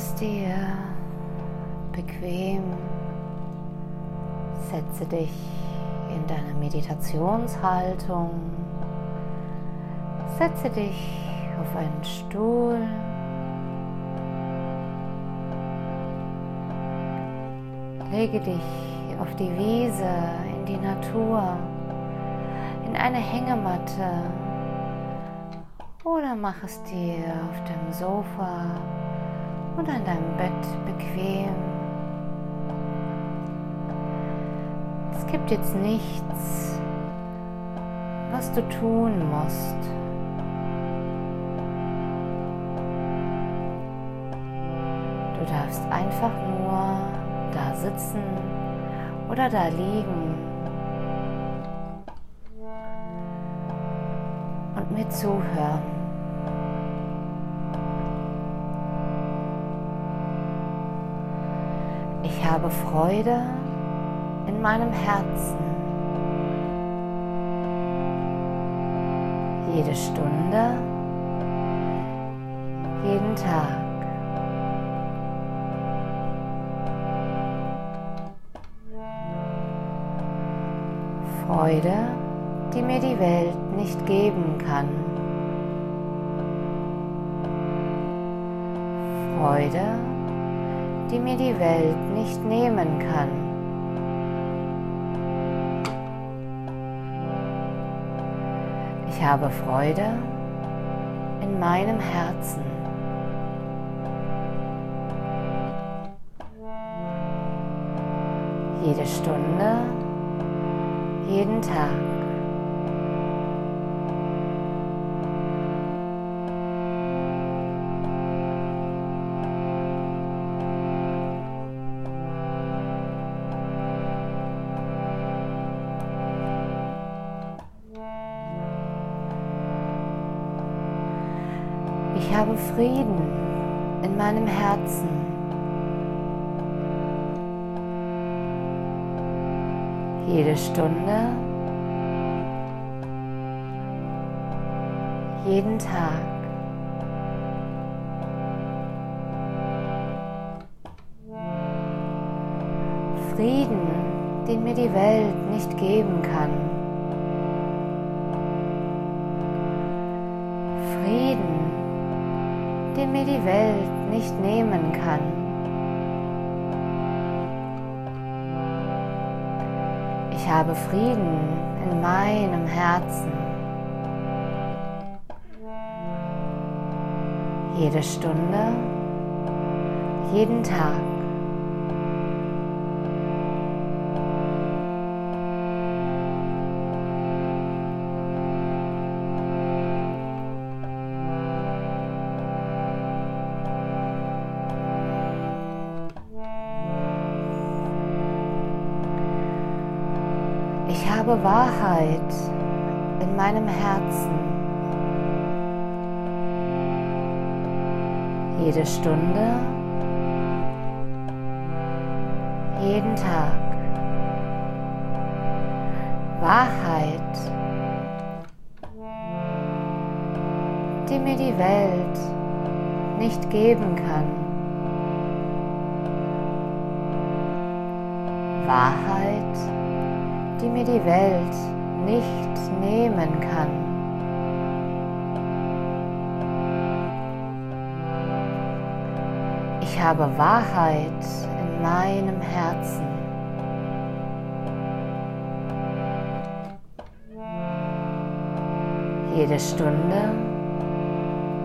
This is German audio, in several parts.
es dir bequem. Setze dich in deine Meditationshaltung. Setze dich auf einen Stuhl. Lege dich auf die Wiese, in die Natur, in eine Hängematte oder mach es dir auf dem Sofa oder in deinem Bett bequem. Es gibt jetzt nichts, was du tun musst. Du darfst einfach nur da sitzen oder da liegen und mir zuhören. Habe Freude in meinem Herzen. Jede Stunde, jeden Tag. Freude, die mir die Welt nicht geben kann. Freude, die mir die Welt nicht nehmen kann. Ich habe Freude in meinem Herzen. Jede Stunde, jeden Tag. Ich habe Frieden in meinem Herzen. Jede Stunde, jeden Tag. Frieden, den mir die Welt nicht geben kann. Den mir die Welt nicht nehmen kann. Ich habe Frieden in meinem Herzen. Jede Stunde, jeden Tag. Habe Wahrheit in meinem Herzen. Jede Stunde, jeden Tag. Wahrheit, die mir die Welt nicht geben kann. Wahrheit, die mir die Welt nicht nehmen kann. Ich habe Wahrheit in meinem Herzen. Jede Stunde,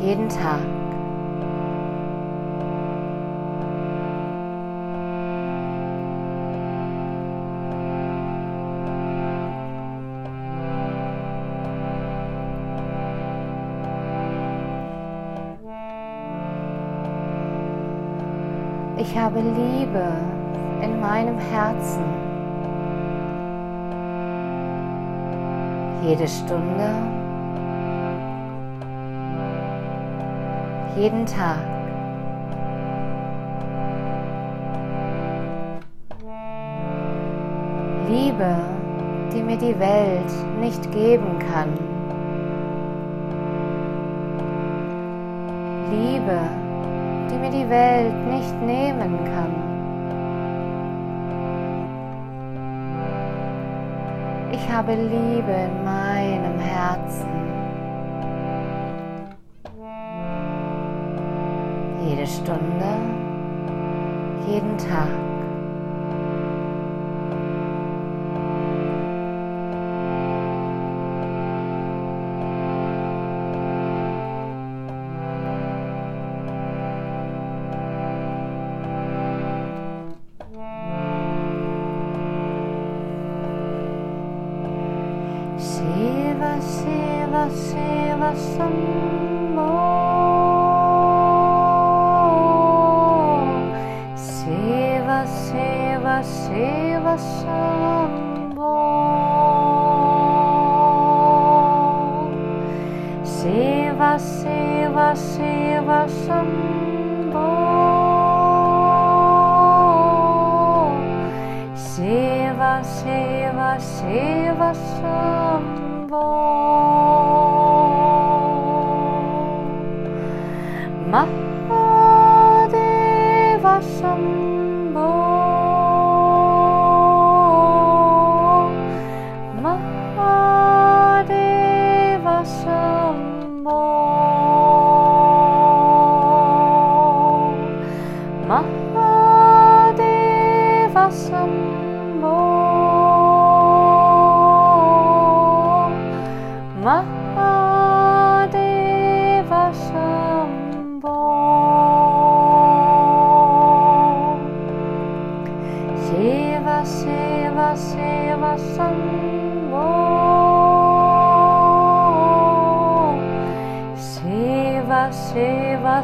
jeden Tag. Ich habe Liebe in meinem Herzen. Jede Stunde, jeden Tag. Liebe, die mir die Welt nicht geben kann. Liebe, die mir die Welt nicht nehmen kann. Ich habe Liebe in meinem Herzen. Jede Stunde, jeden Tag. Shiva Shambho Shiva Shiva Shiva Shambho Shiva Shiva Shiva Shambho Shiva Shiva Shiva Shambho Mahadeva Shambhala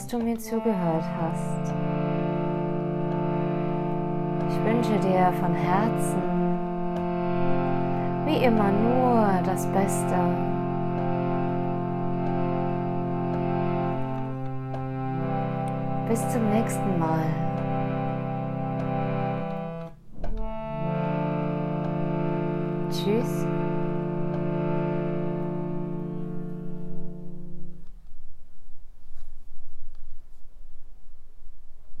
dass du mir zugehört hast. Ich wünsche dir von Herzen, wie immer, nur das Beste. Bis zum nächsten Mal. Tschüss.